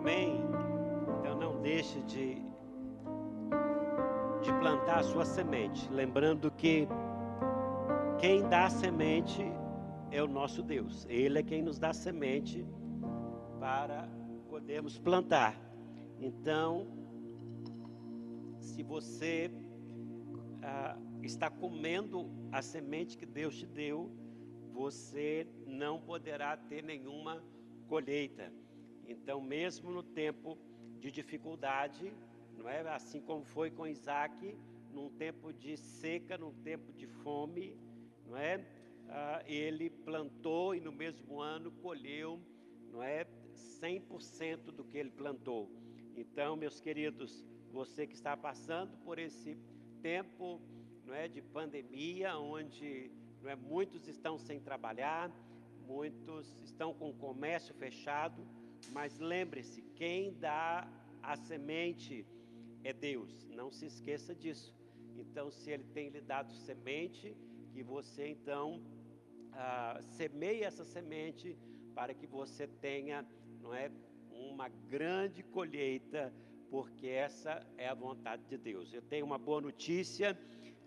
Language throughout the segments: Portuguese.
Amém? Então não deixe de, de plantar a sua semente, lembrando que quem dá a semente é o nosso Deus. Ele é quem nos dá a semente para podermos plantar. Então, se você ah, está comendo a semente que Deus te deu, você não poderá ter nenhuma colheita. Então, mesmo no tempo de dificuldade, não é assim como foi com Isaac, num tempo de seca, num tempo de fome, não é? Ah, ele plantou e no mesmo ano colheu, não é? 100% do que ele plantou. Então, meus queridos, você que está passando por esse tempo, não é, de pandemia, onde não é, muitos estão sem trabalhar, muitos estão com o comércio fechado, mas lembre-se, quem dá a semente é Deus. Não se esqueça disso. Então, se Ele tem lhe dado semente, que você então ah, semeie essa semente para que você tenha, não é, uma grande colheita, porque essa é a vontade de Deus. Eu tenho uma boa notícia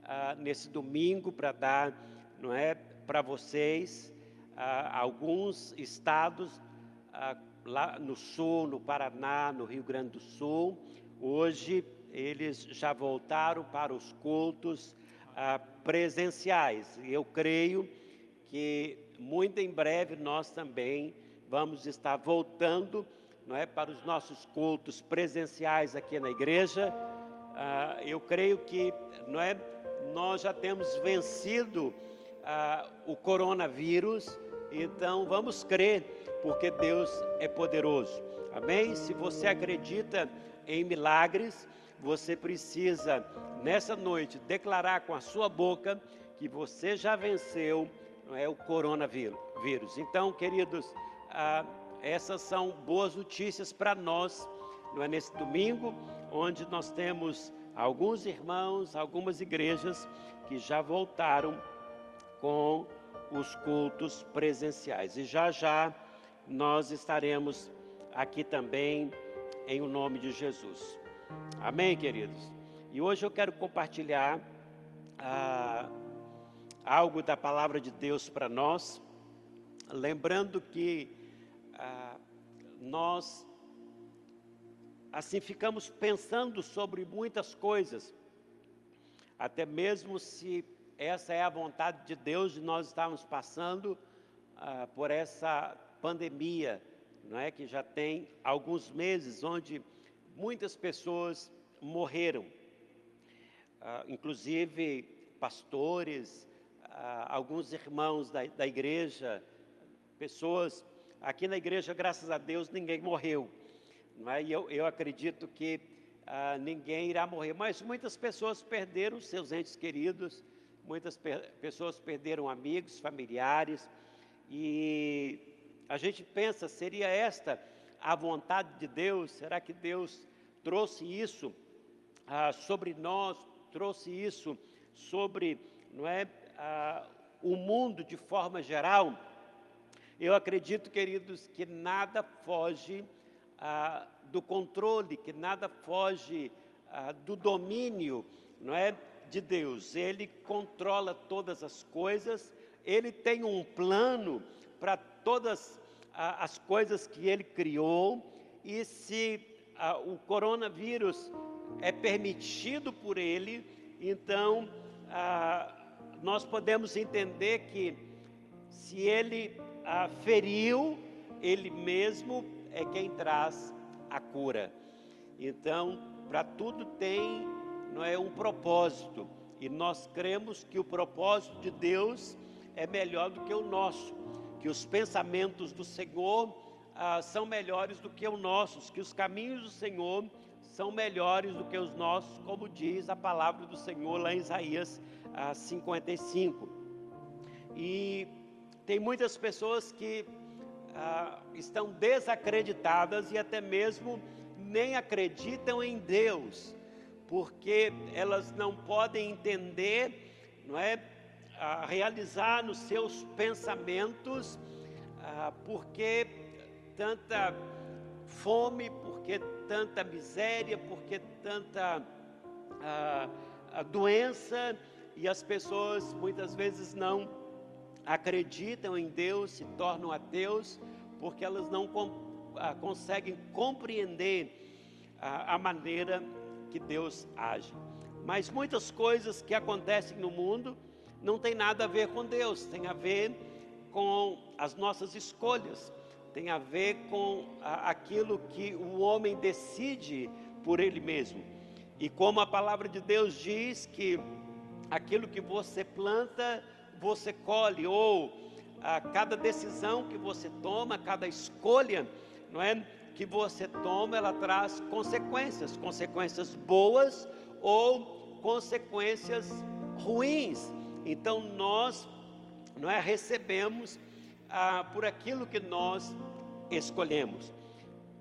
ah, nesse domingo para dar, não é, para vocês. Ah, alguns estados ah, lá no sul, no Paraná, no Rio Grande do Sul, hoje eles já voltaram para os cultos ah, presenciais. Eu creio que muito em breve nós também vamos estar voltando, não é, para os nossos cultos presenciais aqui na igreja. Ah, eu creio que, não é, nós já temos vencido ah, o coronavírus, então vamos crer, porque Deus é poderoso. Amém? Se você acredita em milagres, você precisa nessa noite declarar com a sua boca que você já venceu não é o coronavírus. Então, queridos, ah, essas são boas notícias para nós, não é nesse domingo, onde nós temos alguns irmãos, algumas igrejas que já voltaram com os cultos presenciais. E já já nós estaremos aqui também em o nome de Jesus. Amém, queridos? E hoje eu quero compartilhar ah, algo da palavra de Deus para nós, lembrando que ah, nós assim ficamos pensando sobre muitas coisas, até mesmo se essa é a vontade de Deus de nós estarmos passando ah, por essa pandemia, não é que já tem alguns meses onde muitas pessoas morreram, ah, inclusive pastores, ah, alguns irmãos da, da igreja, pessoas aqui na igreja, graças a Deus, ninguém morreu, não é? E eu, eu acredito que ah, ninguém irá morrer, mas muitas pessoas perderam seus entes queridos, muitas per pessoas perderam amigos, familiares, e a gente pensa, seria esta a vontade de Deus? Será que Deus trouxe isso ah, sobre nós, trouxe isso sobre, não é, ah, o mundo de forma geral? Eu acredito, queridos, que nada foge ah, do controle, que nada foge ah, do domínio, não é, de Deus. Ele controla todas as coisas. Ele tem um plano para todas as coisas que ele criou, e se o coronavírus é permitido por ele, então nós podemos entender que se ele feriu, ele mesmo é quem traz a cura. Então, para tudo tem não é um propósito, e nós cremos que o propósito de Deus é melhor do que o nosso que os pensamentos do Senhor ah, são melhores do que os nossos, que os caminhos do Senhor são melhores do que os nossos, como diz a palavra do Senhor lá em Isaías ah, 55. E tem muitas pessoas que ah, estão desacreditadas e até mesmo nem acreditam em Deus, porque elas não podem entender, não é, a realizar nos seus pensamentos, ah, porque tanta fome, por que tanta miséria, por que tanta ah, doença, e as pessoas muitas vezes não acreditam em Deus, se tornam ateus, porque elas não com, ah, conseguem compreender ah, a maneira que Deus age. Mas muitas coisas que acontecem no mundo não tem nada a ver com Deus, tem a ver com as nossas escolhas, tem a ver com aquilo que o homem decide por ele mesmo. E como a palavra de Deus diz que aquilo que você planta, você colhe, ou a cada decisão que você toma, cada escolha, não é? Que você toma, ela traz consequências, consequências boas ou consequências ruins. Então nós não é, recebemos ah, por aquilo que nós escolhemos.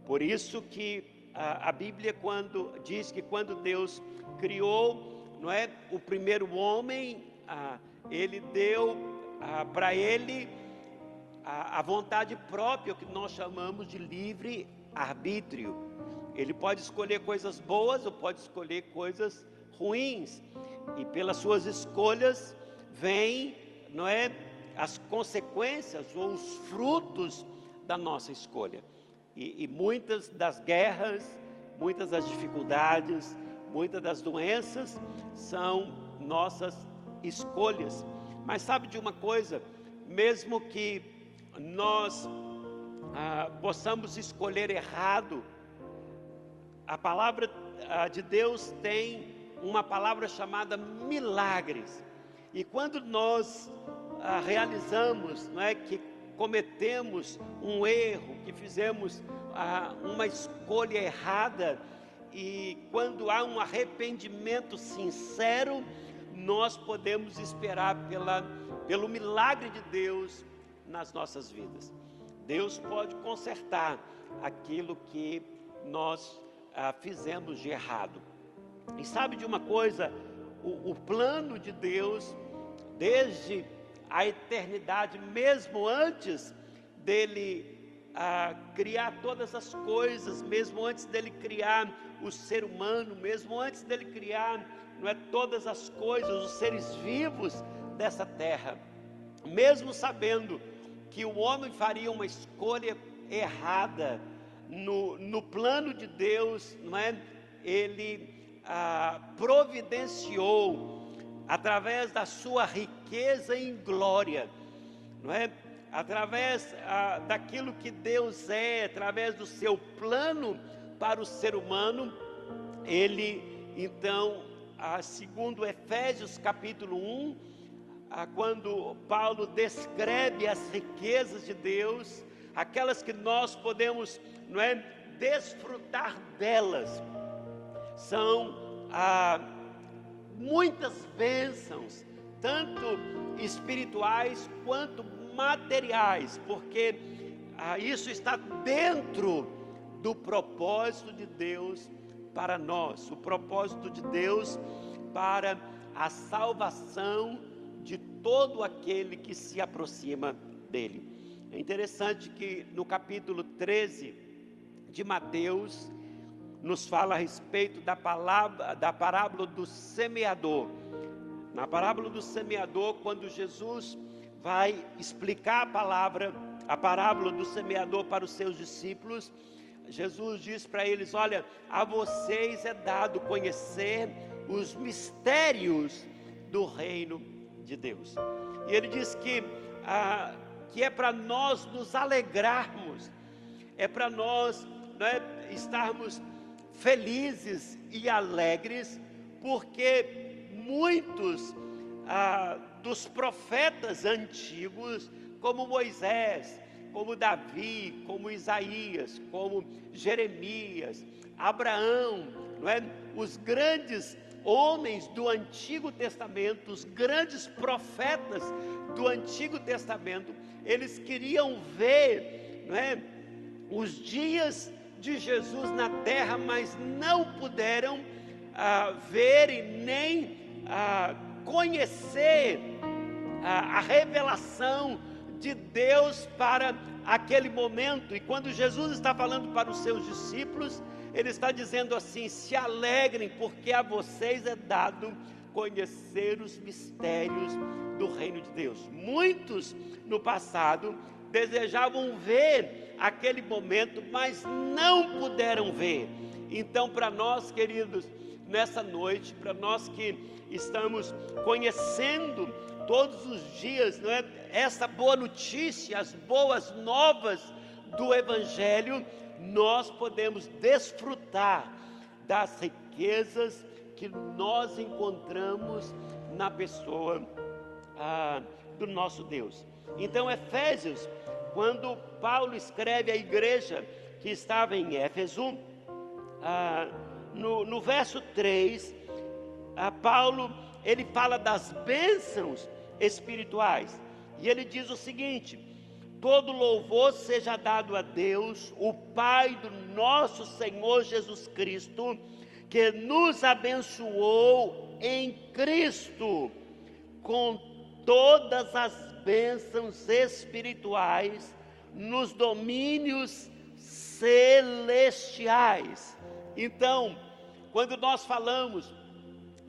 Por isso que ah, a Bíblia quando diz que quando Deus criou, não é, o primeiro homem, ah, ele deu ah, para ele a, a vontade própria, que nós chamamos de livre arbítrio. Ele pode escolher coisas boas ou pode escolher coisas ruins. E pelas suas escolhas, vem, não é, as consequências ou os frutos da nossa escolha. E, e muitas das guerras, muitas das dificuldades, muitas das doenças são nossas escolhas. Mas sabe de uma coisa? Mesmo que nós ah, possamos escolher errado, a palavra ah, de Deus tem uma palavra chamada milagres. E quando nós ah, realizamos, não é, que cometemos um erro, que fizemos ah, uma escolha errada, e quando há um arrependimento sincero, nós podemos esperar pela, pelo milagre de Deus nas nossas vidas. Deus pode consertar aquilo que nós ah, fizemos de errado. E sabe de uma coisa? O, o plano de Deus desde a eternidade, mesmo antes dele ah, criar todas as coisas, mesmo antes dele criar o ser humano, mesmo antes dele criar não é, todas as coisas, os seres vivos dessa terra, mesmo sabendo que o homem faria uma escolha errada no, no plano de Deus, não é? Ele ah, providenciou através da sua riqueza em glória, não é? Através ah, daquilo que Deus é, através do seu plano para o ser humano, ele então, ah, segundo Efésios capítulo 1, ah, quando Paulo descreve as riquezas de Deus, aquelas que nós podemos, não é, desfrutar delas, são ah, muitas bênçãos, tanto espirituais quanto materiais, porque ah, isso está dentro do propósito de Deus para nós, o propósito de Deus para a salvação de todo aquele que se aproxima dele. É interessante que no capítulo 13 de Mateus, nos fala a respeito da palavra, da parábola do semeador. Na parábola do semeador, quando Jesus vai explicar a palavra, a parábola do semeador para os seus discípulos, Jesus diz para eles: Olha, a vocês é dado conhecer os mistérios do reino de Deus. E ele diz que, ah, que é para nós nos alegrarmos, é para nós não é, estarmos felizes e alegres, porque muitos ah, dos profetas antigos, como Moisés, como Davi, como Isaías, como Jeremias, Abraão, não é? os grandes homens do Antigo Testamento, os grandes profetas do Antigo Testamento, eles queriam ver não é? os dias de Jesus na terra, mas não puderam ah, ver e nem ah, conhecer ah, a revelação de Deus para aquele momento, e quando Jesus está falando para os seus discípulos, ele está dizendo assim: se alegrem, porque a vocês é dado conhecer os mistérios do reino de Deus. Muitos no passado desejavam ver aquele momento, mas não puderam ver. Então, para nós, queridos, nessa noite, para nós que estamos conhecendo todos os dias, não é? Essa boa notícia, as boas novas do Evangelho, nós podemos desfrutar das riquezas que nós encontramos na pessoa ah, do nosso Deus. Então, Efésios, quando Paulo escreve à igreja que estava em Éfeso, ah, no, no verso 3, ah, Paulo ele fala das bênçãos espirituais. E ele diz o seguinte: todo louvor seja dado a Deus, o Pai do nosso Senhor Jesus Cristo, que nos abençoou em Cristo com todas as bênçãos espirituais nos domínios celestiais. Então, quando nós falamos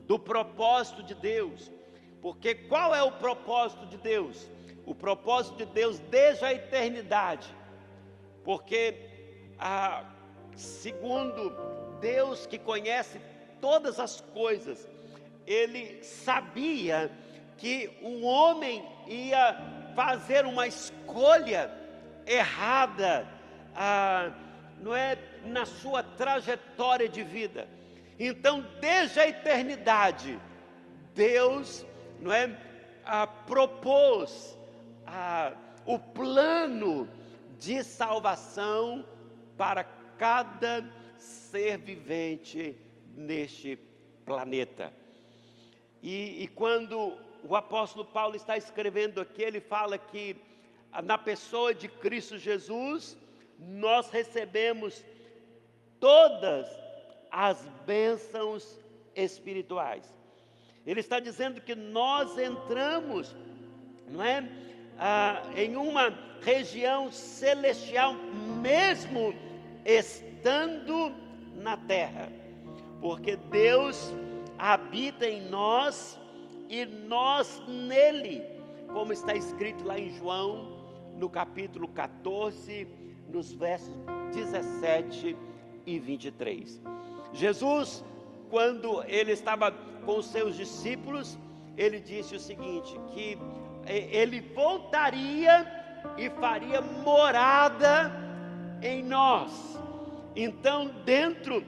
do propósito de Deus, porque qual é o propósito de Deus? O propósito de Deus desde a eternidade. Porque, ah, segundo Deus que conhece todas as coisas, ele sabia que o homem ia fazer uma escolha errada, ah, não é, na sua trajetória de vida. Então, desde a eternidade, Deus não é, ah, propôs ah, o plano de salvação para cada ser vivente neste planeta. E, e, quando o apóstolo Paulo está escrevendo aqui, ele fala que na pessoa de Cristo Jesus, nós recebemos todas as bênçãos espirituais. Ele está dizendo que nós entramos, não é, ah, em uma região celestial, mesmo estando na terra, porque Deus habita em nós e nós nele, como está escrito lá em João, no capítulo 14, nos versos 17 e 23. Jesus, quando ele estava com os seus discípulos, ele disse o seguinte: que ele voltaria e faria morada em nós. Então, dentro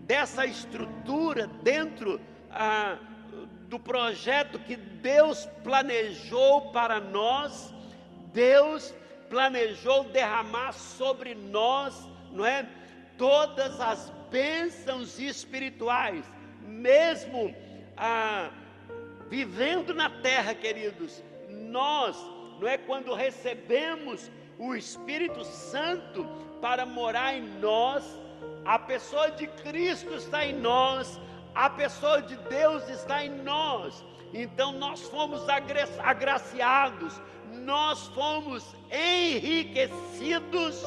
dessa estrutura, dentro ah, do projeto que Deus planejou para nós, Deus planejou derramar sobre nós, não é? Todas as bênçãos espirituais, mesmo ah, vivendo na terra, queridos, nós, não é quando recebemos o Espírito Santo para morar em nós, a pessoa de Cristo está em nós, a pessoa de Deus está em nós. Então nós fomos agra agraciados, nós fomos enriquecidos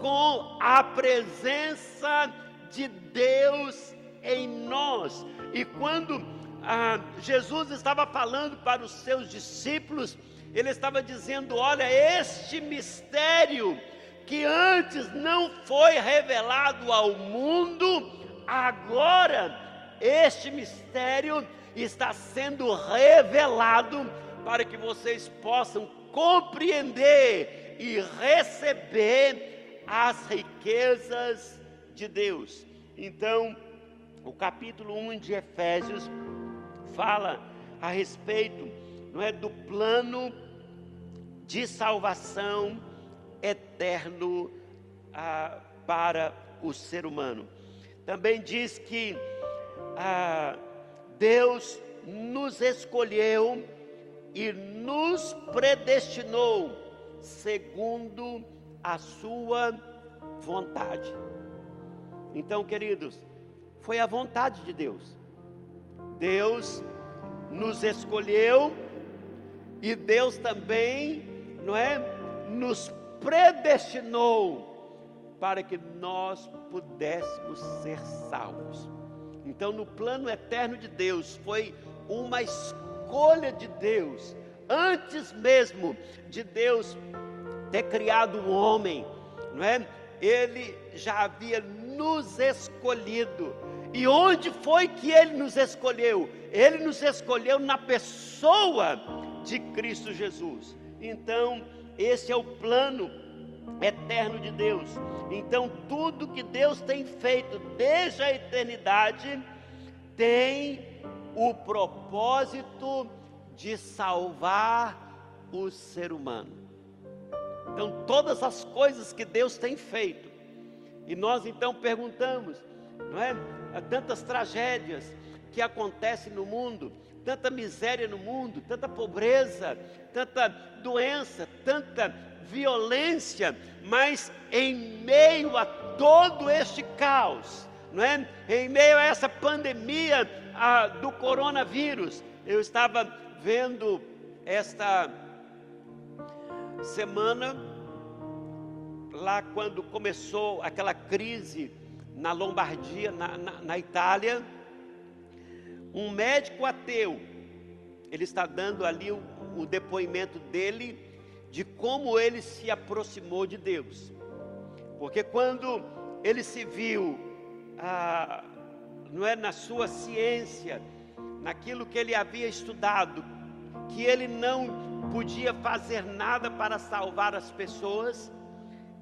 com a presença de Deus em nós. E quando ah, Jesus estava falando para os seus discípulos, ele estava dizendo: Olha, este mistério que antes não foi revelado ao mundo, agora este mistério está sendo revelado para que vocês possam compreender e receber as riquezas de Deus. Então, o capítulo 1 de Efésios fala a respeito, não é, do plano de salvação eterno ah, para o ser humano. Também diz que ah, Deus nos escolheu e nos predestinou segundo a sua vontade. Então, queridos, foi a vontade de Deus. Deus nos escolheu e Deus também, não é, nos predestinou para que nós pudéssemos ser salvos. Então, no plano eterno de Deus, foi uma escolha de Deus, antes mesmo de Deus ter criado o homem, não é? Ele já havia nos escolhido. E onde foi que ele nos escolheu? Ele nos escolheu na pessoa de Cristo Jesus. Então, esse é o plano eterno de Deus. Então, tudo que Deus tem feito desde a eternidade tem o propósito de salvar o ser humano. Então, todas as coisas que Deus tem feito, e nós então perguntamos, não é? Há tantas tragédias que acontecem no mundo, tanta miséria no mundo, tanta pobreza, tanta doença, tanta violência, mas em meio a todo este caos, não é? Em meio a essa pandemia a, do coronavírus, eu estava vendo esta semana lá quando começou aquela crise na Lombardia, na, na, na Itália, um médico ateu, ele está dando ali o, o depoimento dele de como ele se aproximou de Deus. Porque quando ele se viu, ah, não é na sua ciência, naquilo que ele havia estudado, que ele não podia fazer nada para salvar as pessoas,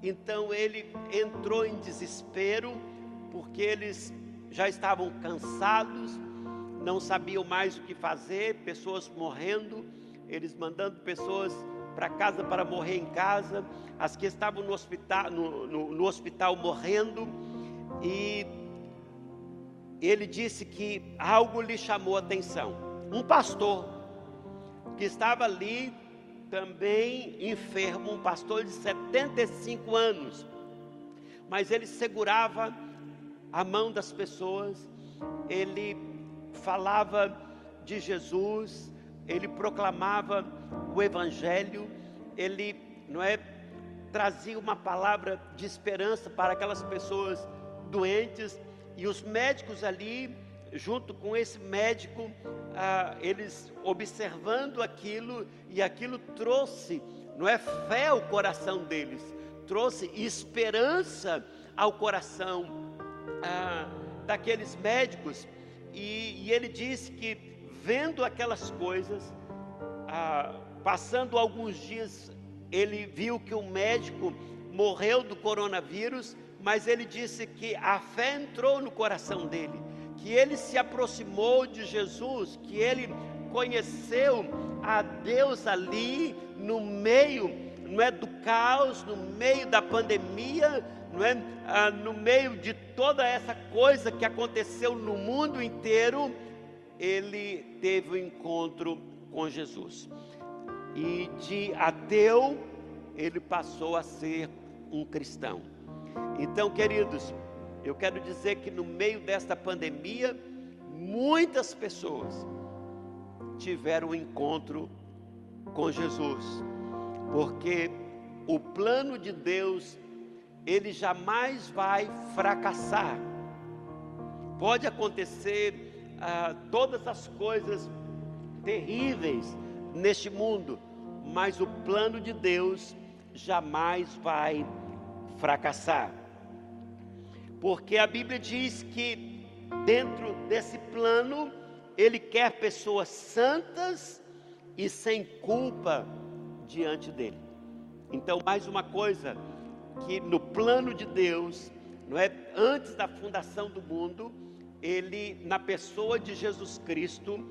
então ele entrou em desespero, porque eles já estavam cansados, não sabiam mais o que fazer, pessoas morrendo, eles mandando pessoas para casa para morrer em casa, as que estavam no hospital, no, no, no hospital morrendo, e ele disse que algo lhe chamou a atenção. Um pastor que estava ali também enfermo, um pastor de 75 anos, mas ele segurava a mão das pessoas, ele falava de Jesus, ele proclamava o evangelho, ele, não é, trazia uma palavra de esperança para aquelas pessoas doentes e os médicos ali junto com esse médico, ah, eles observando aquilo, e aquilo trouxe, não é fé ao coração deles, trouxe esperança ao coração ah, daqueles médicos, e, e, ele disse que vendo aquelas coisas, ah, passando alguns dias, ele viu que o médico morreu do coronavírus, mas ele disse que a fé entrou no coração dele que ele se aproximou de Jesus, que ele conheceu a Deus ali no meio, não é do caos, no meio da pandemia, não é ah, no meio de toda essa coisa que aconteceu no mundo inteiro, ele teve um encontro com Jesus. E de ateu, ele passou a ser um cristão. Então, queridos, eu quero dizer que no meio desta pandemia, muitas pessoas tiveram um encontro com Jesus, porque o plano de Deus, ele jamais vai fracassar. Pode acontecer ah, todas as coisas terríveis neste mundo, mas o plano de Deus jamais vai fracassar porque a Bíblia diz que dentro desse plano ele quer pessoas santas e sem culpa diante dele. Então, mais uma coisa que no plano de Deus, não é antes da fundação do mundo, ele na pessoa de Jesus Cristo,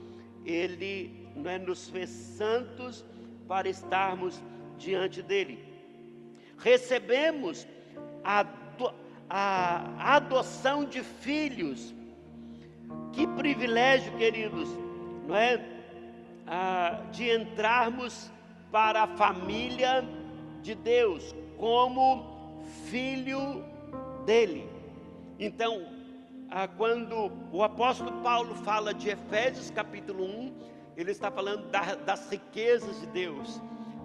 ele não é nos fez santos para estarmos diante dele. Recebemos a a adoção de filhos. Que privilégio, queridos, não é? Ah, de entrarmos para a família de Deus como filho dele. Então, ah, quando o apóstolo Paulo fala de Efésios capítulo 1, ele está falando da, das riquezas de Deus,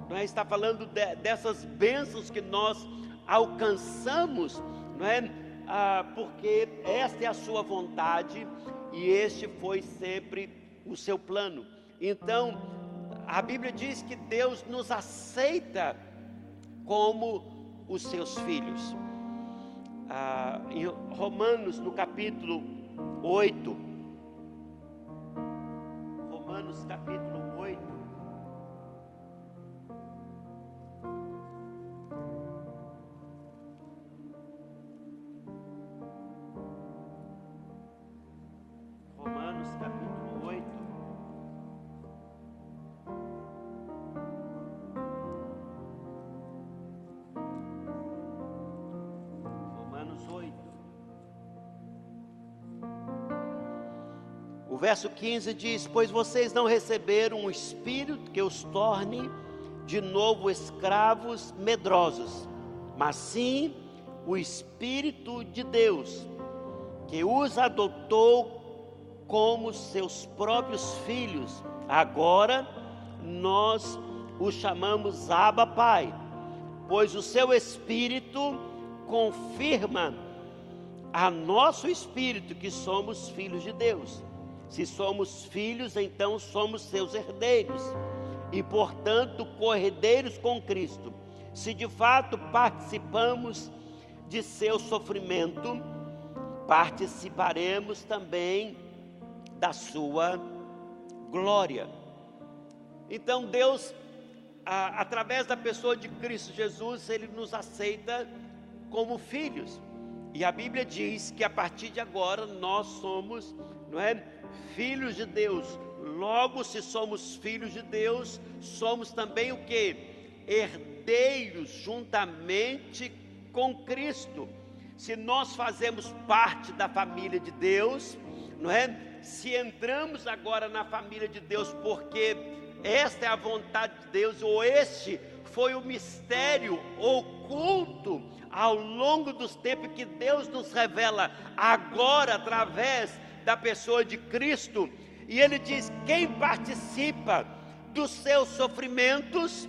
não é? Está falando de, dessas bênçãos que nós alcançamos, não é? Ah, porque esta é a sua vontade e este foi sempre o seu plano. Então, a Bíblia diz que Deus nos aceita como os seus filhos. Ah, em Romanos, no capítulo 8, Romanos capítulo verso 15 diz: Pois vocês não receberam um espírito que os torne de novo escravos medrosos, mas sim o Espírito de Deus, que os adotou como seus próprios filhos. Agora nós o chamamos Abba Pai, pois o seu Espírito confirma a nosso espírito que somos filhos de Deus. Se somos filhos, então somos seus herdeiros e, portanto, corredeiros com Cristo. Se de fato participamos de seu sofrimento, participaremos também da sua glória. Então, Deus, a, através da pessoa de Cristo Jesus, Ele nos aceita como filhos. E a Bíblia diz que a partir de agora nós somos, não é? Filhos de Deus. Logo, se somos filhos de Deus, somos também o que? Herdeiros juntamente com Cristo. Se nós fazemos parte da família de Deus, não é? Se entramos agora na família de Deus porque esta é a vontade de Deus, ou este foi o mistério oculto ao longo dos tempos que Deus nos revela agora através da pessoa de Cristo. E ele diz: quem participa dos seus sofrimentos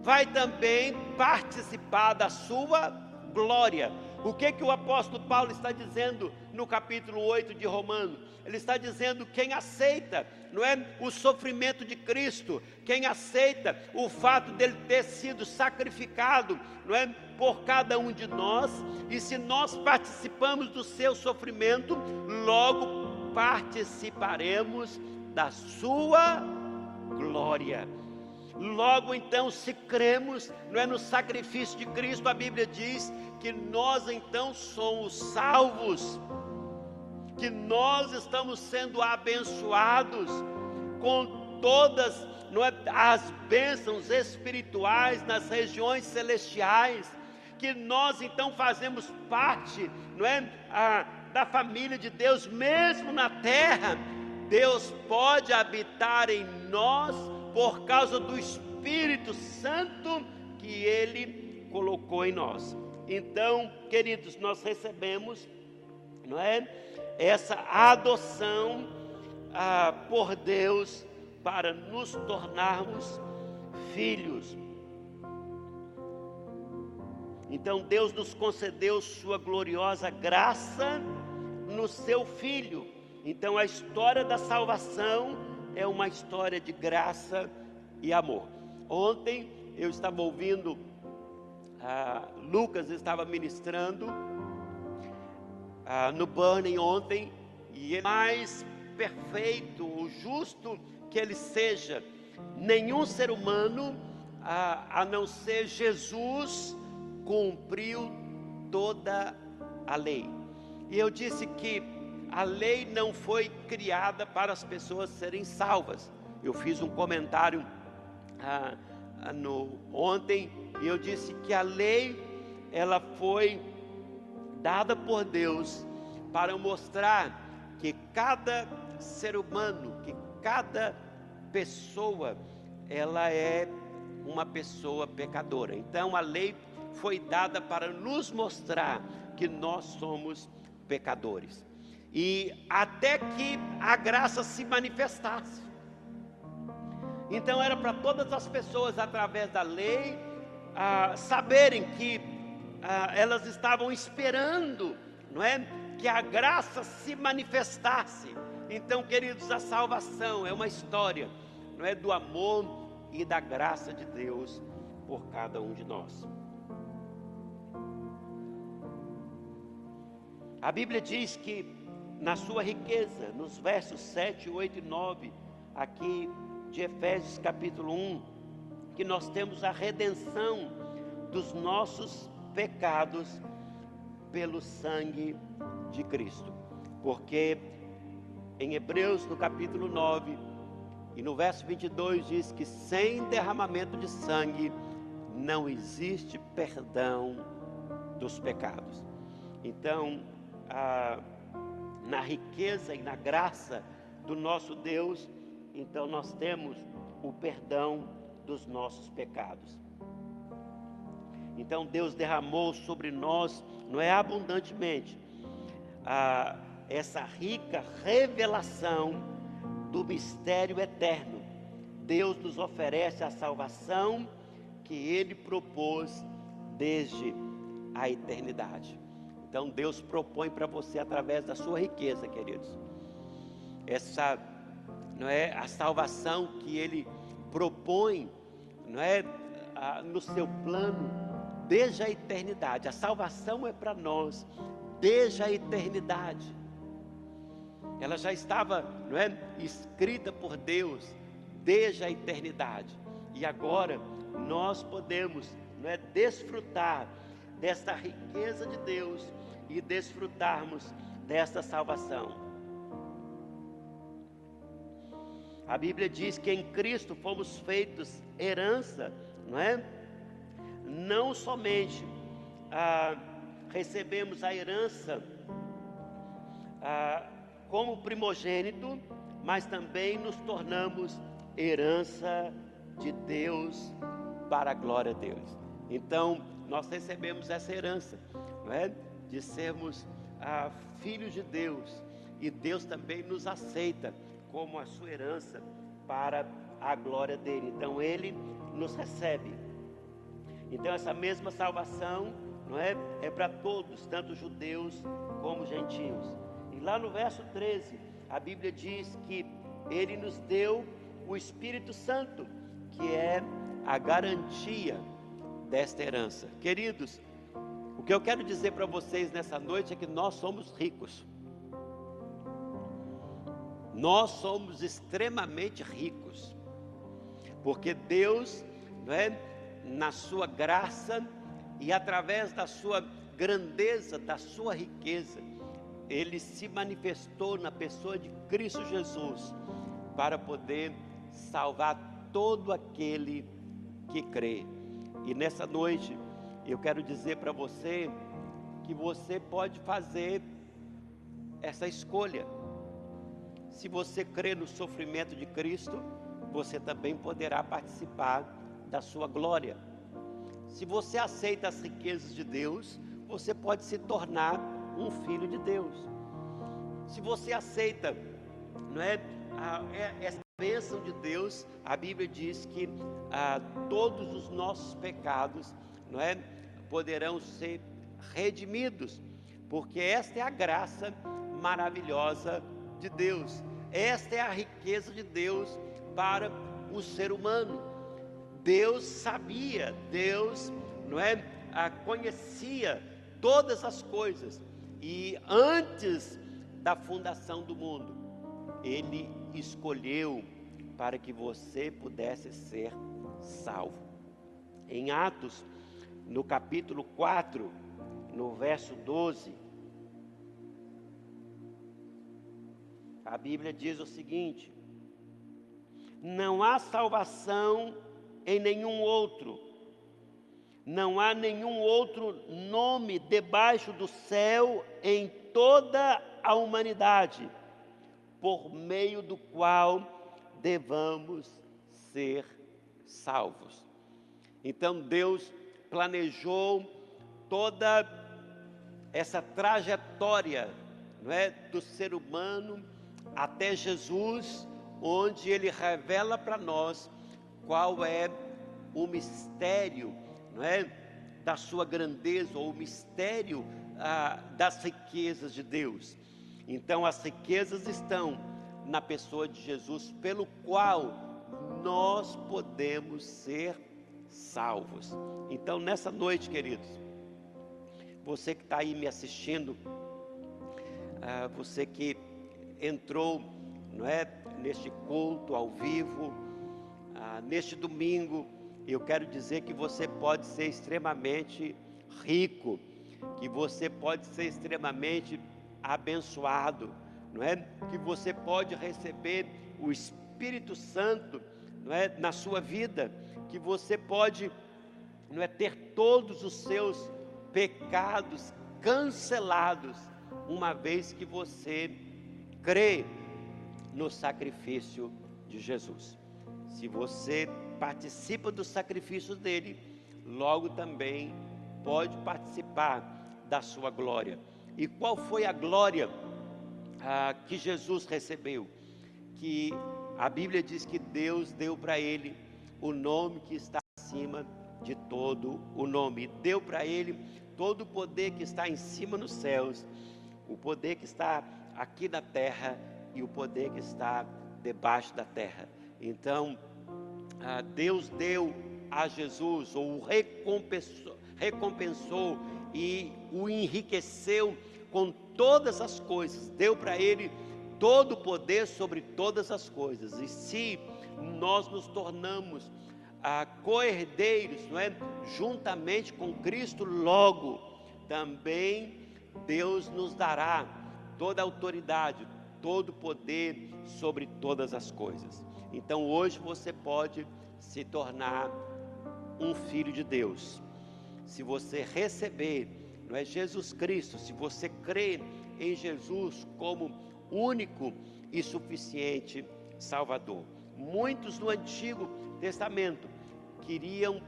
vai também participar da sua glória. O que que o apóstolo Paulo está dizendo no capítulo 8 de Romanos? Ele está dizendo quem aceita, não é o sofrimento de Cristo, quem aceita o fato dele ter sido sacrificado, não é por cada um de nós, e se nós participamos do seu sofrimento, logo participaremos da sua glória. Logo então, se cremos, não é no sacrifício de Cristo, a Bíblia diz que nós então somos salvos, que nós estamos sendo abençoados com todas não é, as bênçãos espirituais nas regiões celestiais que nós então fazemos parte, não é, a, da família de Deus, mesmo na terra, Deus pode habitar em nós por causa do Espírito Santo que Ele colocou em nós. Então, queridos, nós recebemos, não é, essa adoção ah, por Deus para nos tornarmos filhos. Então Deus nos concedeu sua gloriosa graça no seu Filho. Então a história da salvação é uma história de graça e amor. Ontem eu estava ouvindo, ah, Lucas estava ministrando ah, no Burning ontem, e ele mais perfeito, o justo que ele seja, nenhum ser humano, ah, a não ser Jesus, cumpriu toda a lei. E eu disse que a lei não foi criada para as pessoas serem salvas. Eu fiz um comentário ah, ah, no, ontem e eu disse que a lei ela foi dada por Deus para mostrar que cada ser humano, que cada pessoa, ela é uma pessoa pecadora. Então a lei foi dada para nos mostrar que nós somos pecadores. E até que a graça se manifestasse. Então era para todas as pessoas, através da lei, ah, saberem que ah, elas estavam esperando, não é? Que a graça se manifestasse. Então, queridos, a salvação é uma história, não é? Do amor e da graça de Deus por cada um de nós. A Bíblia diz que na sua riqueza, nos versos 7, 8 e 9, aqui de Efésios capítulo 1, que nós temos a redenção dos nossos pecados pelo sangue de Cristo. Porque em Hebreus, no capítulo 9, e no verso 22 diz que sem derramamento de sangue não existe perdão dos pecados. Então, ah, na riqueza e na graça do nosso Deus, então nós temos o perdão dos nossos pecados. Então Deus derramou sobre nós, não é abundantemente, ah, essa rica revelação do mistério eterno. Deus nos oferece a salvação que Ele propôs desde a eternidade. Então Deus propõe para você através da sua riqueza, queridos. Essa não é a salvação que ele propõe, não é a, no seu plano desde a eternidade. A salvação é para nós desde a eternidade. Ela já estava, não é, escrita por Deus desde a eternidade. E agora nós podemos, não é, desfrutar desta riqueza de Deus e desfrutarmos desta salvação. A Bíblia diz que em Cristo fomos feitos herança, não é? Não somente ah, recebemos a herança ah, como primogênito, mas também nos tornamos herança de Deus para a glória de Deus. Então, nós recebemos essa herança, não é? De sermos ah, filhos de Deus e Deus também nos aceita como a sua herança para a glória dele. Então ele nos recebe. Então essa mesma salvação, não é, é para todos, tanto judeus como gentios. E lá no verso 13, a Bíblia diz que ele nos deu o Espírito Santo, que é a garantia desta herança. Queridos, que eu quero dizer para vocês nessa noite é que nós somos ricos. Nós somos extremamente ricos. Porque Deus, não é, na sua graça e através da sua grandeza, da sua riqueza, ele se manifestou na pessoa de Cristo Jesus para poder salvar todo aquele que crê. E nessa noite, eu quero dizer para você que você pode fazer essa escolha. Se você crê no sofrimento de Cristo, você também poderá participar da sua glória. Se você aceita as riquezas de Deus, você pode se tornar um filho de Deus. Se você aceita, não é, a, é essa bênção de Deus, a Bíblia diz que a, todos os nossos pecados, não é, poderão ser redimidos, porque esta é a graça maravilhosa de Deus, esta é a riqueza de Deus para o ser humano. Deus sabia, Deus, não é, conhecia todas as coisas e antes da fundação do mundo, Ele escolheu para que você pudesse ser salvo. Em Atos no capítulo 4, no verso 12, a Bíblia diz o seguinte: Não há salvação em nenhum outro, não há nenhum outro nome debaixo do céu em toda a humanidade, por meio do qual devamos ser salvos. Então Deus planejou toda essa trajetória, não é, do ser humano até Jesus, onde ele revela para nós qual é o mistério, não é, da sua grandeza ou o mistério ah, das riquezas de Deus. Então, as riquezas estão na pessoa de Jesus, pelo qual nós podemos ser salvos. Então, nessa noite, queridos, você que está aí me assistindo, ah, você que entrou, não é, neste culto ao vivo, ah, neste domingo, eu quero dizer que você pode ser extremamente rico, que você pode ser extremamente abençoado não é? Que você pode receber o Espírito Santo, não é? Na sua vida, que você pode, não é? Ter todos os seus pecados cancelados, uma vez que você crê no sacrifício de Jesus. Se você participa do sacrifício dele, logo também pode participar da sua glória. E qual foi a glória ah, que Jesus recebeu, que a Bíblia diz que Deus deu para ele o nome que está acima de todo o nome, deu para ele todo o poder que está em cima nos céus, o poder que está aqui na terra e o poder que está debaixo da terra. Então, ah, Deus deu a Jesus, ou recompensou, recompensou e o enriqueceu com todas as coisas, deu para ele todo o poder sobre todas as coisas. E se nós nos tornamos ah, co-herdeiros, não é? Juntamente com Cristo, logo também Deus nos dará toda a autoridade, todo o poder sobre todas as coisas. Então hoje você pode se tornar um filho de Deus. Se você receber não é Jesus Cristo, se você crê em Jesus como único e suficiente Salvador. Muitos no Antigo Testamento queriam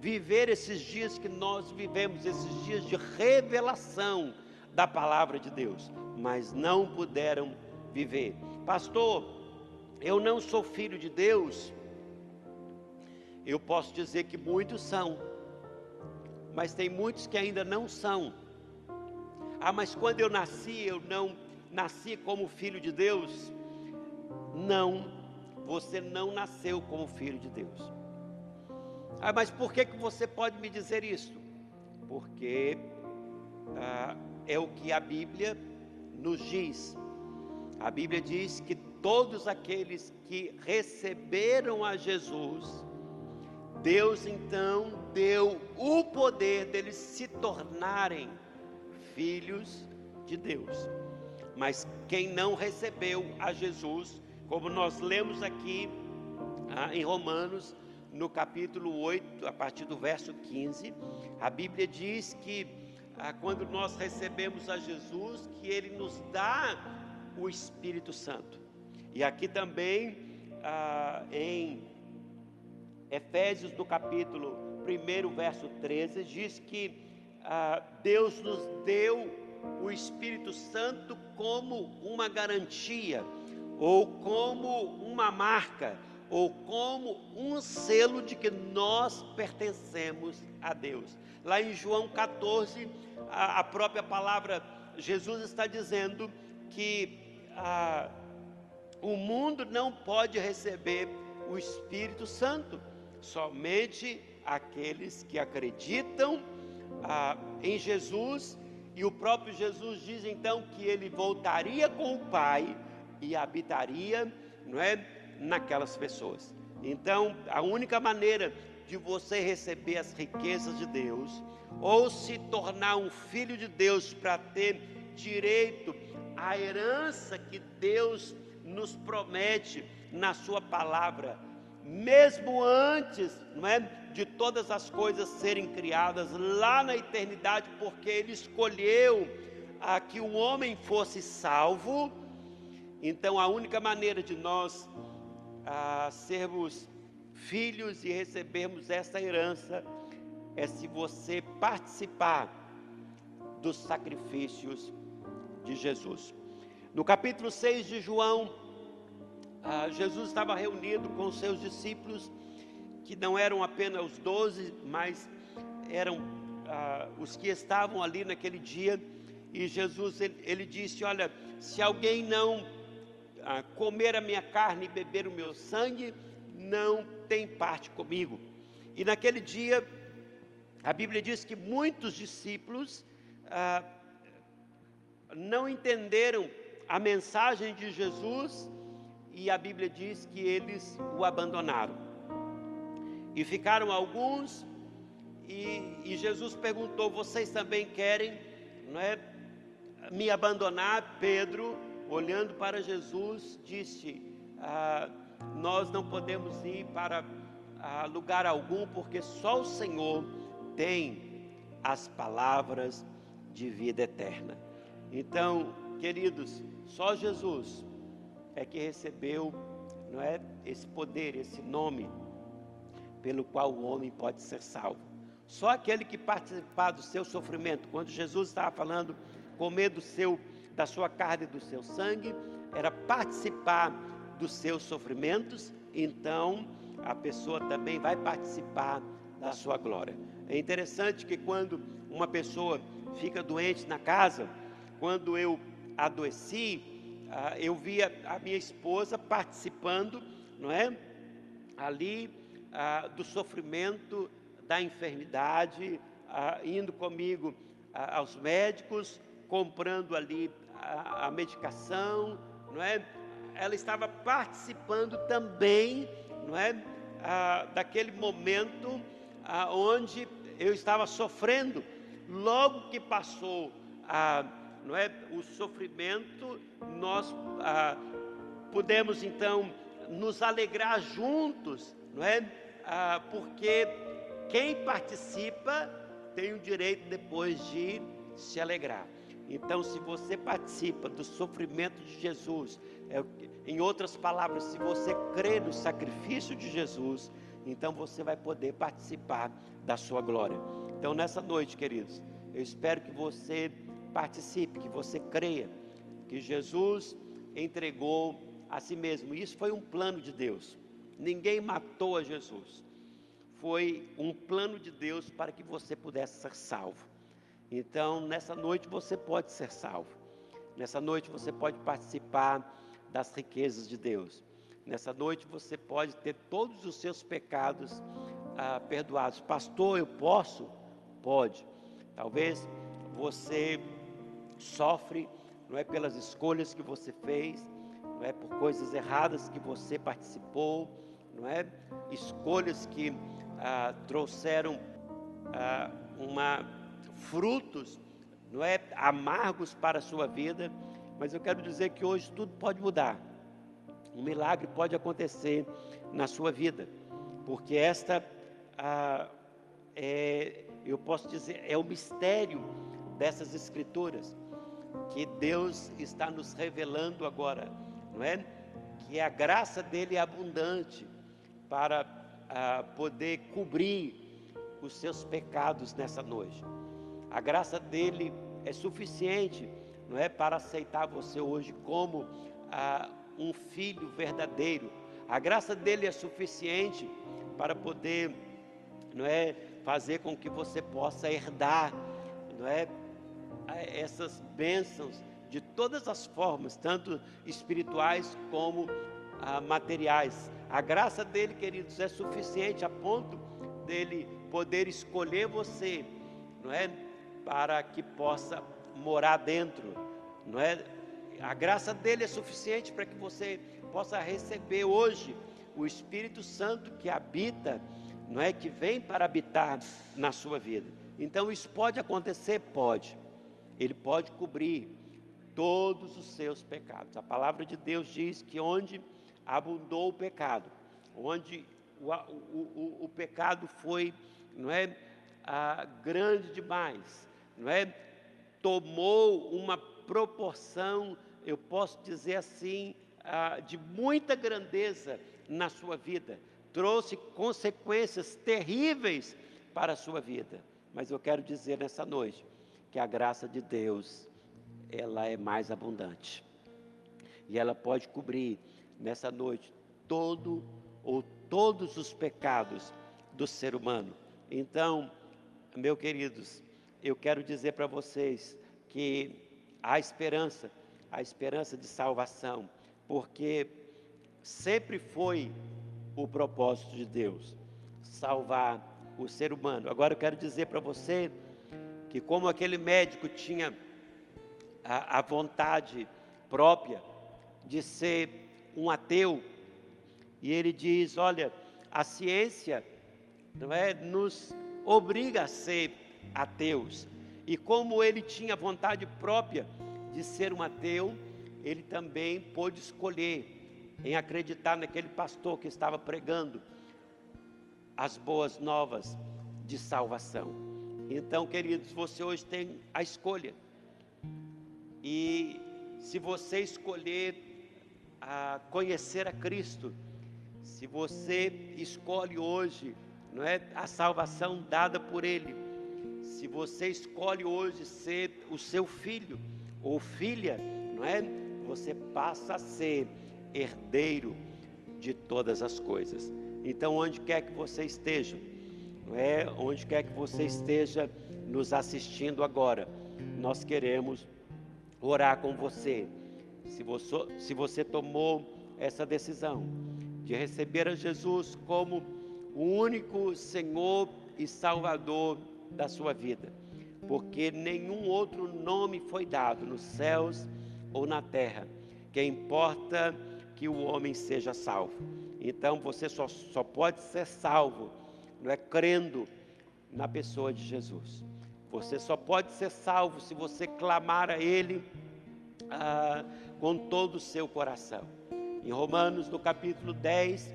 viver esses dias que nós vivemos, esses dias de revelação da palavra de Deus, mas não puderam viver. Pastor, eu não sou filho de Deus. Eu posso dizer que muitos são mas tem muitos que ainda não são. Ah, mas quando eu nasci, eu não nasci como filho de Deus? Não, você não nasceu como filho de Deus. Ah, mas por que, que você pode me dizer isso? Porque ah, é o que a Bíblia nos diz. A Bíblia diz que todos aqueles que receberam a Jesus, Deus então deu o poder deles se tornarem filhos de Deus. Mas quem não recebeu a Jesus, como nós lemos aqui ah, em Romanos, no capítulo 8, a partir do verso 15, a Bíblia diz que ah, quando nós recebemos a Jesus, que Ele nos dá o Espírito Santo. E aqui também ah, em Efésios, no capítulo 1, verso 13, diz que ah, Deus nos deu o Espírito Santo como uma garantia, ou como uma marca, ou como um selo de que nós pertencemos a Deus. Lá em João 14, a, a própria palavra, Jesus está dizendo que ah, o mundo não pode receber o Espírito Santo somente aqueles que acreditam ah, em Jesus, e o próprio Jesus diz então que ele voltaria com o Pai e habitaria, não é, naquelas pessoas. Então, a única maneira de você receber as riquezas de Deus, ou se tornar um filho de Deus para ter direito à herança que Deus nos promete na Sua palavra, mesmo antes, não é, de todas as coisas serem criadas lá na eternidade, porque ele escolheu a que o homem fosse salvo. Então, a única maneira de nós a, sermos filhos e recebermos essa herança é se você participar dos sacrifícios de Jesus. No capítulo 6 de João, ah, Jesus estava reunido com seus discípulos que não eram apenas os doze, mas eram ah, os que estavam ali naquele dia. E Jesus ele, ele disse: Olha, se alguém não ah, comer a minha carne e beber o meu sangue, não tem parte comigo. E naquele dia, a Bíblia diz que muitos discípulos ah, não entenderam a mensagem de Jesus e a Bíblia diz que eles o abandonaram. E ficaram alguns, e, e Jesus perguntou: Vocês também querem não é, me abandonar? Pedro, olhando para Jesus, disse: ah, Nós não podemos ir para ah, lugar algum, porque só o Senhor tem as palavras de vida eterna. Então, queridos, só Jesus é que recebeu, não é, esse poder, esse nome pelo qual o homem pode ser salvo. Só aquele que participar do seu sofrimento, quando Jesus estava falando comer do seu da sua carne e do seu sangue, era participar dos seus sofrimentos, então a pessoa também vai participar da sua glória. É interessante que quando uma pessoa fica doente na casa, quando eu adoeci, ah, eu via a minha esposa participando, não é? Ali ah, do sofrimento, da enfermidade, ah, indo comigo aos médicos, comprando ali a, a medicação, não é? Ela estava participando também, não é? daquele momento onde eu estava sofrendo. Logo que passou não é, o sofrimento, nós ah, podemos então nos alegrar juntos, não é? Ah, porque quem participa tem o direito depois de se alegrar. Então, se você participa do sofrimento de Jesus, é, em outras palavras, se você crê no sacrifício de Jesus, então você vai poder participar da sua glória. Então, nessa noite, queridos, eu espero que você participe, que você creia que Jesus entregou a si mesmo. Isso foi um plano de Deus. Ninguém matou a Jesus. Foi um plano de Deus para que você pudesse ser salvo. Então, nessa noite você pode ser salvo. Nessa noite você pode participar das riquezas de Deus. Nessa noite você pode ter todos os seus pecados ah, perdoados. Pastor, eu posso? Pode. Talvez você sofre, não é pelas escolhas que você fez, não é por coisas erradas que você participou, não é escolhas que ah, trouxeram ah, uma frutos, não é amargos para a sua vida, mas eu quero dizer que hoje tudo pode mudar. Um milagre pode acontecer na sua vida, porque esta ah, é, eu posso dizer, é o mistério dessas escrituras que Deus está nos revelando agora, não é? Que a graça dele é abundante para ah, poder cobrir os seus pecados nessa noite. A graça dele é suficiente, não é, para aceitar você hoje como ah, um filho verdadeiro. A graça dele é suficiente para poder, não é, fazer com que você possa herdar, não é, essas bênçãos de todas as formas, tanto espirituais como ah, materiais. A graça dele, queridos, é suficiente a ponto dele poder escolher você, não é, para que possa morar dentro, não é? A graça dele é suficiente para que você possa receber hoje o Espírito Santo que habita, não é que vem para habitar na sua vida. Então isso pode acontecer, pode. Ele pode cobrir todos os seus pecados. A palavra de Deus diz que onde abundou o pecado, onde o, o, o, o pecado foi, não é, ah, grande demais, não é, tomou uma proporção, eu posso dizer assim, ah, de muita grandeza na sua vida, trouxe consequências terríveis para a sua vida. Mas eu quero dizer nessa noite que a graça de Deus, ela é mais abundante. E ela pode cobrir nessa noite todo ou todos os pecados do ser humano. Então, meus queridos, eu quero dizer para vocês que há esperança, a esperança de salvação, porque sempre foi o propósito de Deus salvar o ser humano. Agora eu quero dizer para você que, como aquele médico tinha a, a vontade própria de ser um ateu, e ele diz: olha, a ciência não é, nos obriga a ser ateus. E como ele tinha vontade própria de ser um ateu, ele também pôde escolher em acreditar naquele pastor que estava pregando as boas novas de salvação. Então, queridos, você hoje tem a escolha. E se você escolher a conhecer a Cristo, se você escolhe hoje, não é, a salvação dada por ele, se você escolhe hoje ser o seu filho ou filha, não é? Você passa a ser herdeiro de todas as coisas. Então, onde quer que você esteja, não é? Onde quer que você esteja nos assistindo agora, nós queremos orar com você. Se você, se você tomou essa decisão de receber a Jesus como o único Senhor e Salvador da sua vida, porque nenhum outro nome foi dado nos céus ou na terra, que importa que o homem seja salvo. Então você só, só pode ser salvo, não é crendo na pessoa de Jesus. Você só pode ser salvo se você clamar a Ele ah, com todo o seu coração. Em Romanos, no capítulo 10,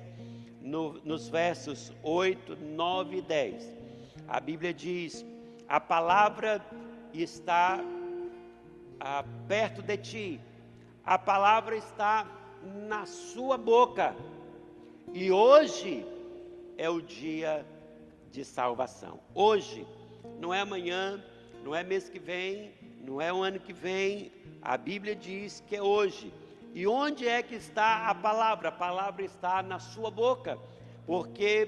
no, nos versos 8, 9 e 10, a Bíblia diz: A palavra está ah, perto de ti, a palavra está na sua boca e hoje é o dia de salvação. Hoje, não é amanhã, não é mês que vem, não é o ano que vem. A Bíblia diz que é hoje. E onde é que está a palavra? A palavra está na sua boca, porque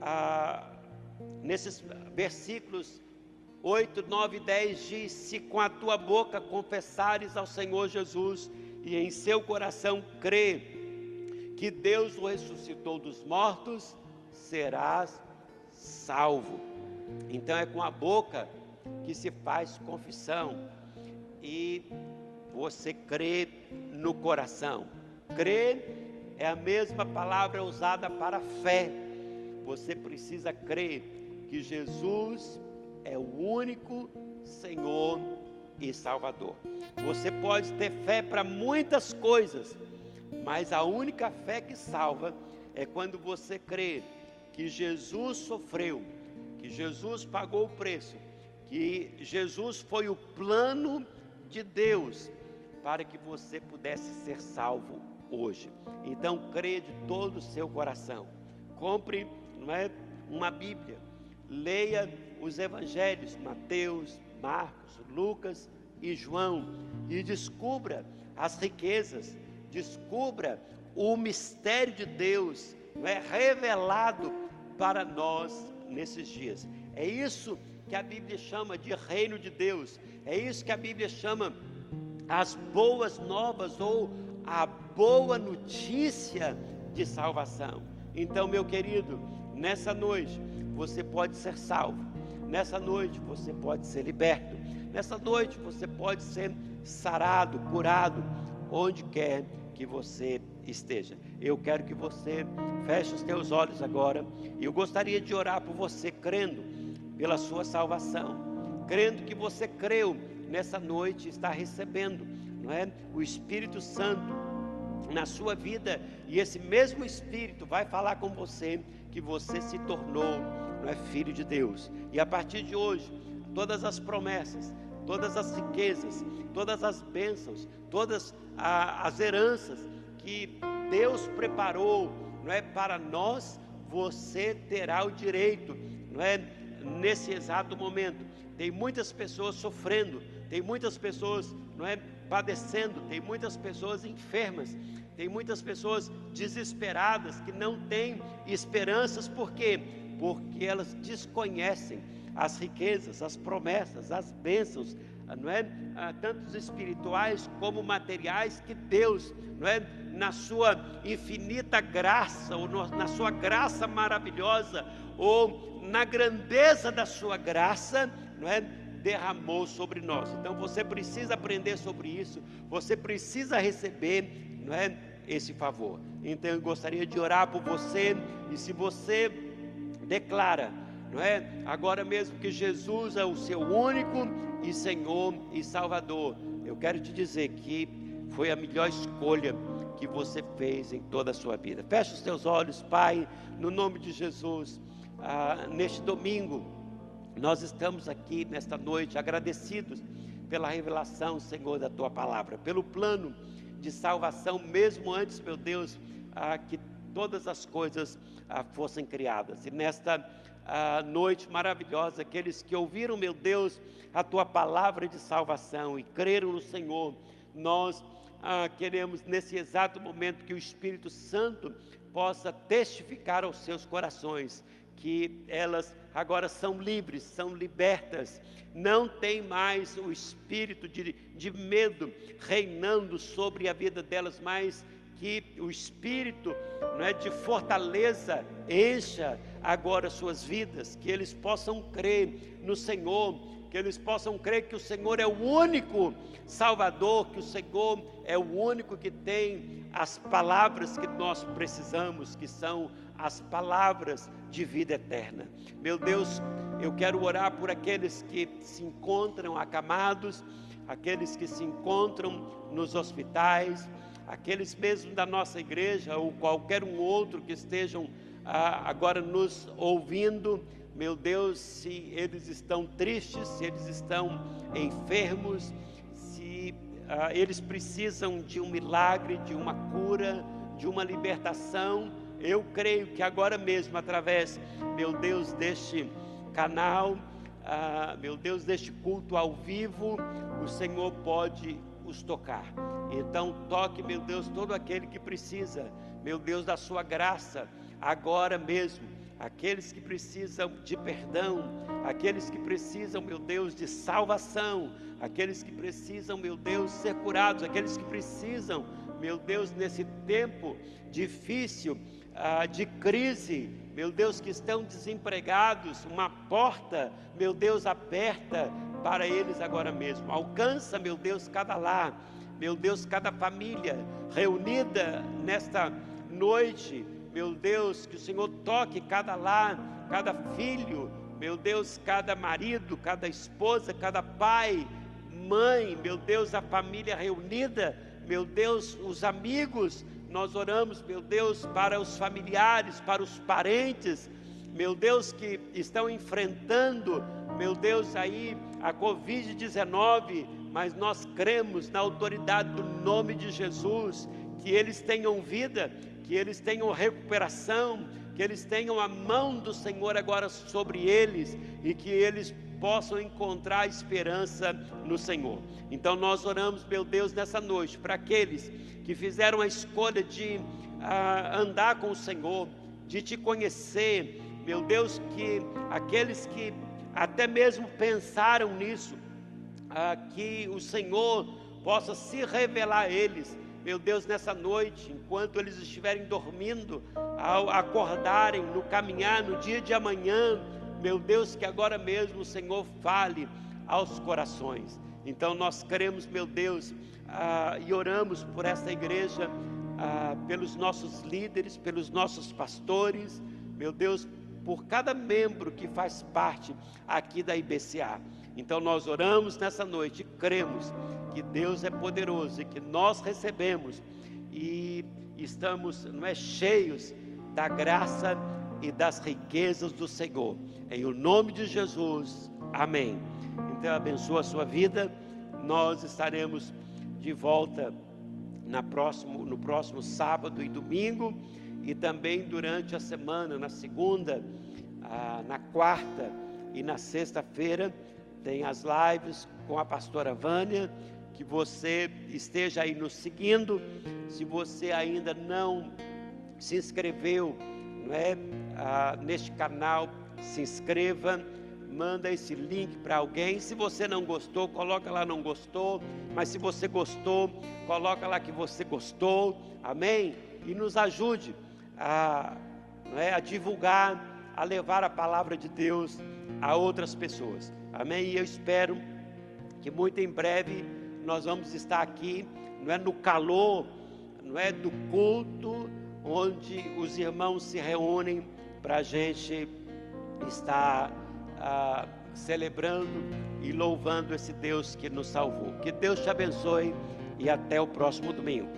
ah, nesses versículos 8, 9 e 10 diz: Se com a tua boca confessares ao Senhor Jesus e em seu coração crer que Deus o ressuscitou dos mortos, serás salvo. Então é com a boca que se faz confissão e você crê no coração. Crer é a mesma palavra usada para fé. Você precisa crer que Jesus é o único Senhor e Salvador. Você pode ter fé para muitas coisas, mas a única fé que salva é quando você crê que Jesus sofreu, que Jesus pagou o preço, que Jesus foi o plano de Deus para que você pudesse ser salvo hoje. Então, crê de todo o seu coração. Compre não é, uma Bíblia, leia os evangelhos, Mateus, Marcos, Lucas e João, e descubra as riquezas descubra o mistério de Deus é revelado para nós nesses dias. É isso que a Bíblia chama de reino de Deus. É isso que a Bíblia chama as boas novas ou a boa notícia de salvação. Então, meu querido, nessa noite você pode ser salvo. Nessa noite você pode ser liberto. Nessa noite você pode ser sarado, curado, onde quer que você esteja. Eu quero que você feche os teus olhos agora. E eu gostaria de orar por você, crendo pela sua salvação, crendo que você creu nessa noite, está recebendo, não é? O Espírito Santo na sua vida e esse mesmo Espírito vai falar com você que você se tornou, não é filho de Deus. E a partir de hoje, todas as promessas, todas as riquezas, todas as bênçãos, todas a, as heranças que Deus preparou, não é para nós, você terá o direito, não é nesse exato momento. Tem muitas pessoas sofrendo, tem muitas pessoas, não é padecendo, tem muitas pessoas enfermas, Tem muitas pessoas desesperadas que não têm esperanças, por quê? Porque elas desconhecem as riquezas, as promessas, as bênçãos, não é? Ah, tanto espirituais como materiais que Deus, não é? Na sua infinita graça, ou na sua graça maravilhosa, ou na grandeza da sua graça, não é? Derramou sobre nós. Então você precisa aprender sobre isso, você precisa receber, não é? Esse favor. Então eu gostaria de orar por você, e se você declara, não é? Agora mesmo que Jesus é o seu único e Senhor e Salvador, eu quero te dizer que foi a melhor escolha que você fez em toda a sua vida. Feche os teus olhos, Pai, no nome de Jesus. Ah, neste domingo, nós estamos aqui nesta noite agradecidos pela revelação, Senhor, da tua palavra, pelo plano de salvação, mesmo antes, meu Deus, ah, que todas as coisas ah, fossem criadas. E nesta ah, noite maravilhosa, aqueles que ouviram, meu Deus, a tua palavra de salvação e creram no Senhor, nós ah, queremos nesse exato momento que o Espírito Santo possa testificar aos seus corações que elas agora são livres, são libertas, não tem mais o espírito de, de medo reinando sobre a vida delas, mas que o espírito não é, de fortaleza encha agora suas vidas, que eles possam crer no Senhor, que eles possam crer que o Senhor é o único Salvador, que o Senhor é o único que tem as palavras que nós precisamos, que são as palavras de vida eterna. Meu Deus, eu quero orar por aqueles que se encontram acamados, aqueles que se encontram nos hospitais, aqueles mesmo da nossa igreja ou qualquer um outro que estejam ah, agora nos ouvindo, meu Deus, se eles estão tristes, se eles estão enfermos, se ah, eles precisam de um milagre, de uma cura, de uma libertação, eu creio que agora mesmo, através, meu Deus, deste canal, ah, meu Deus, deste culto ao vivo, o Senhor pode os tocar. Então, toque, meu Deus, todo aquele que precisa, meu Deus, da sua graça, agora mesmo. Aqueles que precisam de perdão, aqueles que precisam, meu Deus, de salvação, aqueles que precisam, meu Deus, ser curados, aqueles que precisam, meu Deus, nesse tempo difícil ah, de crise, meu Deus, que estão desempregados, uma porta, meu Deus, aberta para eles agora mesmo. Alcança, meu Deus, cada lar, meu Deus, cada família reunida nesta noite. Meu Deus, que o Senhor toque cada lar, cada filho, meu Deus, cada marido, cada esposa, cada pai, mãe, meu Deus, a família reunida, meu Deus, os amigos, nós oramos, meu Deus, para os familiares, para os parentes, meu Deus, que estão enfrentando, meu Deus, aí a Covid-19, mas nós cremos na autoridade do nome de Jesus, que eles tenham vida, que eles tenham recuperação, que eles tenham a mão do Senhor agora sobre eles e que eles possam encontrar esperança no Senhor. Então nós oramos, meu Deus, nessa noite, para aqueles que fizeram a escolha de ah, andar com o Senhor, de te conhecer, meu Deus, que aqueles que até mesmo pensaram nisso, ah, que o Senhor possa se revelar a eles, meu Deus, nessa noite, enquanto eles estiverem dormindo, ao acordarem, no caminhar, no dia de amanhã, meu Deus, que agora mesmo o Senhor fale aos corações. Então nós queremos, meu Deus, ah, e oramos por esta igreja, ah, pelos nossos líderes, pelos nossos pastores, meu Deus, por cada membro que faz parte aqui da IBCA. Então nós oramos nessa noite, cremos que Deus é poderoso e que nós recebemos e estamos não é, cheios da graça e das riquezas do Senhor. Em o nome de Jesus, amém. Então abençoa a sua vida. Nós estaremos de volta na próximo, no próximo sábado e domingo e também durante a semana, na segunda, ah, na quarta e na sexta-feira, tem as lives com a pastora Vânia que você esteja aí nos seguindo. Se você ainda não se inscreveu é, ah, neste canal, se inscreva, manda esse link para alguém. Se você não gostou, coloca lá não gostou, mas se você gostou, coloca lá que você gostou. Amém? E nos ajude a, é, a divulgar, a levar a palavra de Deus a outras pessoas. Amém? E eu espero que muito em breve nós vamos estar aqui, não é no calor, não é do culto, onde os irmãos se reúnem para a gente estar ah, celebrando e louvando esse Deus que nos salvou. Que Deus te abençoe e até o próximo domingo.